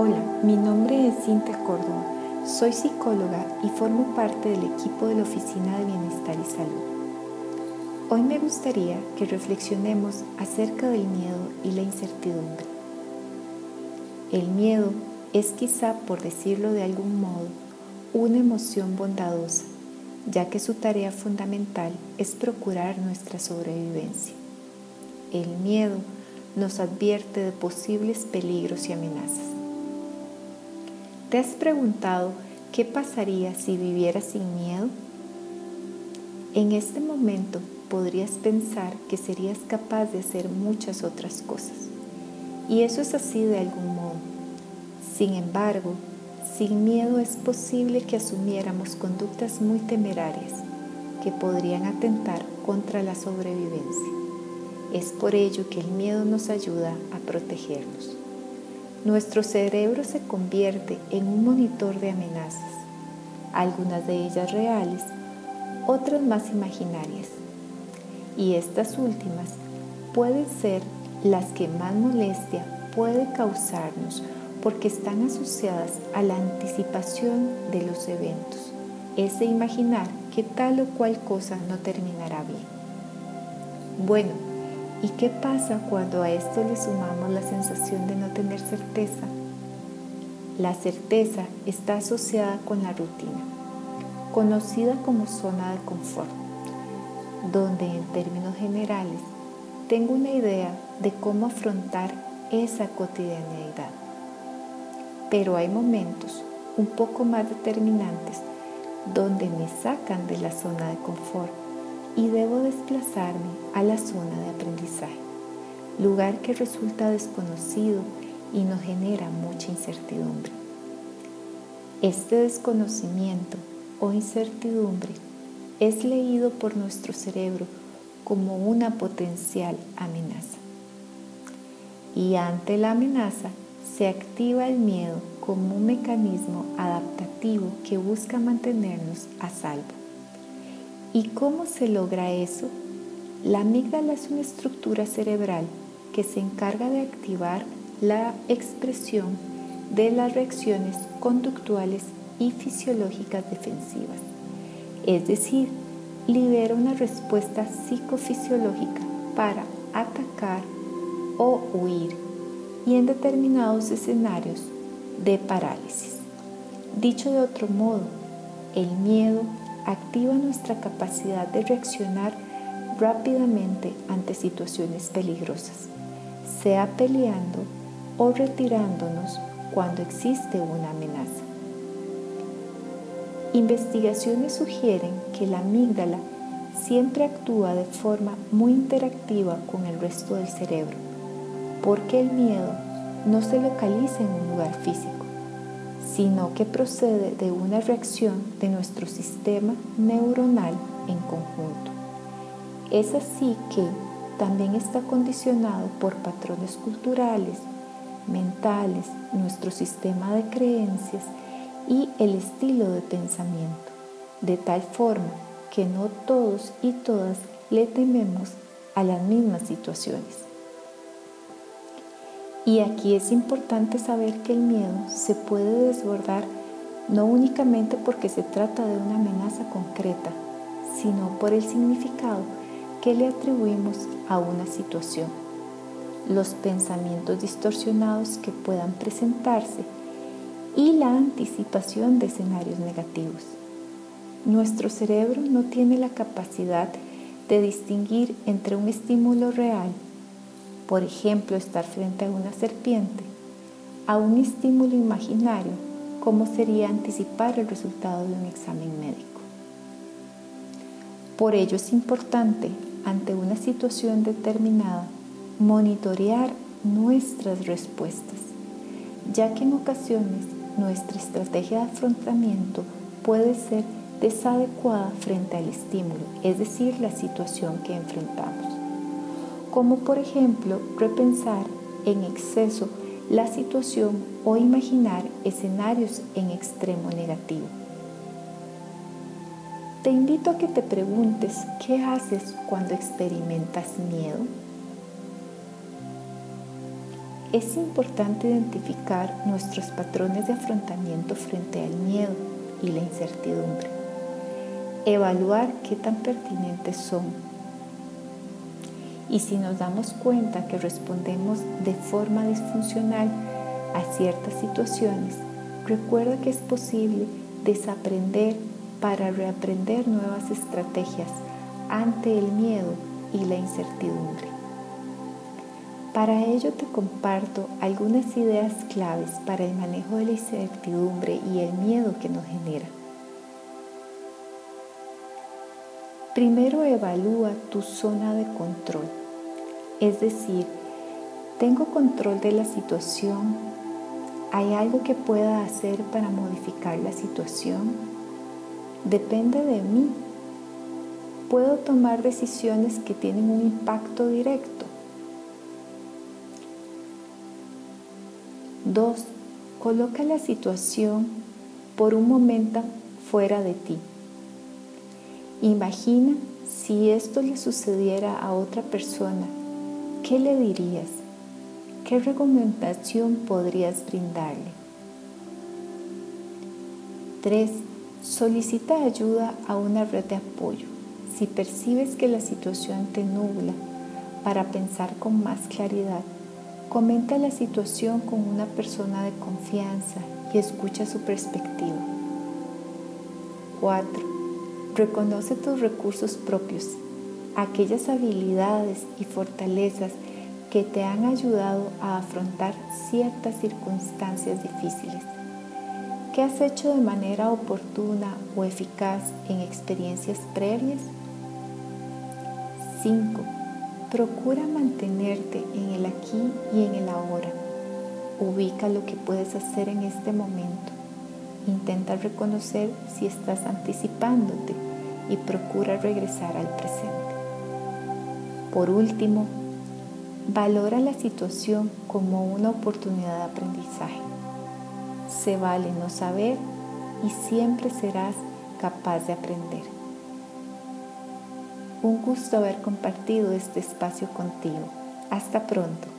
Hola, mi nombre es Cintia Córdoba. Soy psicóloga y formo parte del equipo de la Oficina de Bienestar y Salud. Hoy me gustaría que reflexionemos acerca del miedo y la incertidumbre. El miedo es quizá, por decirlo de algún modo, una emoción bondadosa, ya que su tarea fundamental es procurar nuestra sobrevivencia. El miedo nos advierte de posibles peligros y amenazas. ¿Te has preguntado qué pasaría si vivieras sin miedo? En este momento podrías pensar que serías capaz de hacer muchas otras cosas. Y eso es así de algún modo. Sin embargo, sin miedo es posible que asumiéramos conductas muy temerarias que podrían atentar contra la sobrevivencia. Es por ello que el miedo nos ayuda a protegernos nuestro cerebro se convierte en un monitor de amenazas, algunas de ellas reales, otras más imaginarias. Y estas últimas pueden ser las que más molestia puede causarnos porque están asociadas a la anticipación de los eventos, ese imaginar que tal o cual cosa no terminará bien. Bueno, ¿Y qué pasa cuando a esto le sumamos la sensación de no tener certeza? La certeza está asociada con la rutina, conocida como zona de confort, donde en términos generales tengo una idea de cómo afrontar esa cotidianeidad. Pero hay momentos un poco más determinantes donde me sacan de la zona de confort y debo desplazarme a la zona de aprendizaje, lugar que resulta desconocido y nos genera mucha incertidumbre. Este desconocimiento o incertidumbre es leído por nuestro cerebro como una potencial amenaza. Y ante la amenaza se activa el miedo como un mecanismo adaptativo que busca mantenernos a salvo. ¿Y cómo se logra eso? La amígdala es una estructura cerebral que se encarga de activar la expresión de las reacciones conductuales y fisiológicas defensivas. Es decir, libera una respuesta psicofisiológica para atacar o huir y en determinados escenarios de parálisis. Dicho de otro modo, el miedo activa nuestra capacidad de reaccionar rápidamente ante situaciones peligrosas, sea peleando o retirándonos cuando existe una amenaza. Investigaciones sugieren que la amígdala siempre actúa de forma muy interactiva con el resto del cerebro, porque el miedo no se localiza en un lugar físico sino que procede de una reacción de nuestro sistema neuronal en conjunto. Es así que también está condicionado por patrones culturales, mentales, nuestro sistema de creencias y el estilo de pensamiento, de tal forma que no todos y todas le tememos a las mismas situaciones. Y aquí es importante saber que el miedo se puede desbordar no únicamente porque se trata de una amenaza concreta, sino por el significado que le atribuimos a una situación, los pensamientos distorsionados que puedan presentarse y la anticipación de escenarios negativos. Nuestro cerebro no tiene la capacidad de distinguir entre un estímulo real por ejemplo, estar frente a una serpiente, a un estímulo imaginario, como sería anticipar el resultado de un examen médico. Por ello es importante, ante una situación determinada, monitorear nuestras respuestas, ya que en ocasiones nuestra estrategia de afrontamiento puede ser desadecuada frente al estímulo, es decir, la situación que enfrentamos como por ejemplo repensar en exceso la situación o imaginar escenarios en extremo negativo. Te invito a que te preguntes qué haces cuando experimentas miedo. es importante identificar nuestros patrones de afrontamiento frente al miedo y la incertidumbre. Evaluar qué tan pertinentes son. Y si nos damos cuenta que respondemos de forma disfuncional a ciertas situaciones, recuerda que es posible desaprender para reaprender nuevas estrategias ante el miedo y la incertidumbre. Para ello te comparto algunas ideas claves para el manejo de la incertidumbre y el miedo que nos genera. Primero evalúa tu zona de control, es decir, ¿tengo control de la situación? ¿Hay algo que pueda hacer para modificar la situación? Depende de mí. ¿Puedo tomar decisiones que tienen un impacto directo? 2. Coloca la situación por un momento fuera de ti. Imagina si esto le sucediera a otra persona, ¿qué le dirías? ¿Qué recomendación podrías brindarle? 3. Solicita ayuda a una red de apoyo. Si percibes que la situación te nubla para pensar con más claridad, Comenta la situación con una persona de confianza y escucha su perspectiva. 4. Reconoce tus recursos propios, aquellas habilidades y fortalezas que te han ayudado a afrontar ciertas circunstancias difíciles. ¿Qué has hecho de manera oportuna o eficaz en experiencias previas? 5 Procura mantenerte en el aquí y en el ahora. Ubica lo que puedes hacer en este momento. Intenta reconocer si estás anticipándote y procura regresar al presente. Por último, valora la situación como una oportunidad de aprendizaje. Se vale no saber y siempre serás capaz de aprender. Un gusto haber compartido este espacio contigo. Hasta pronto.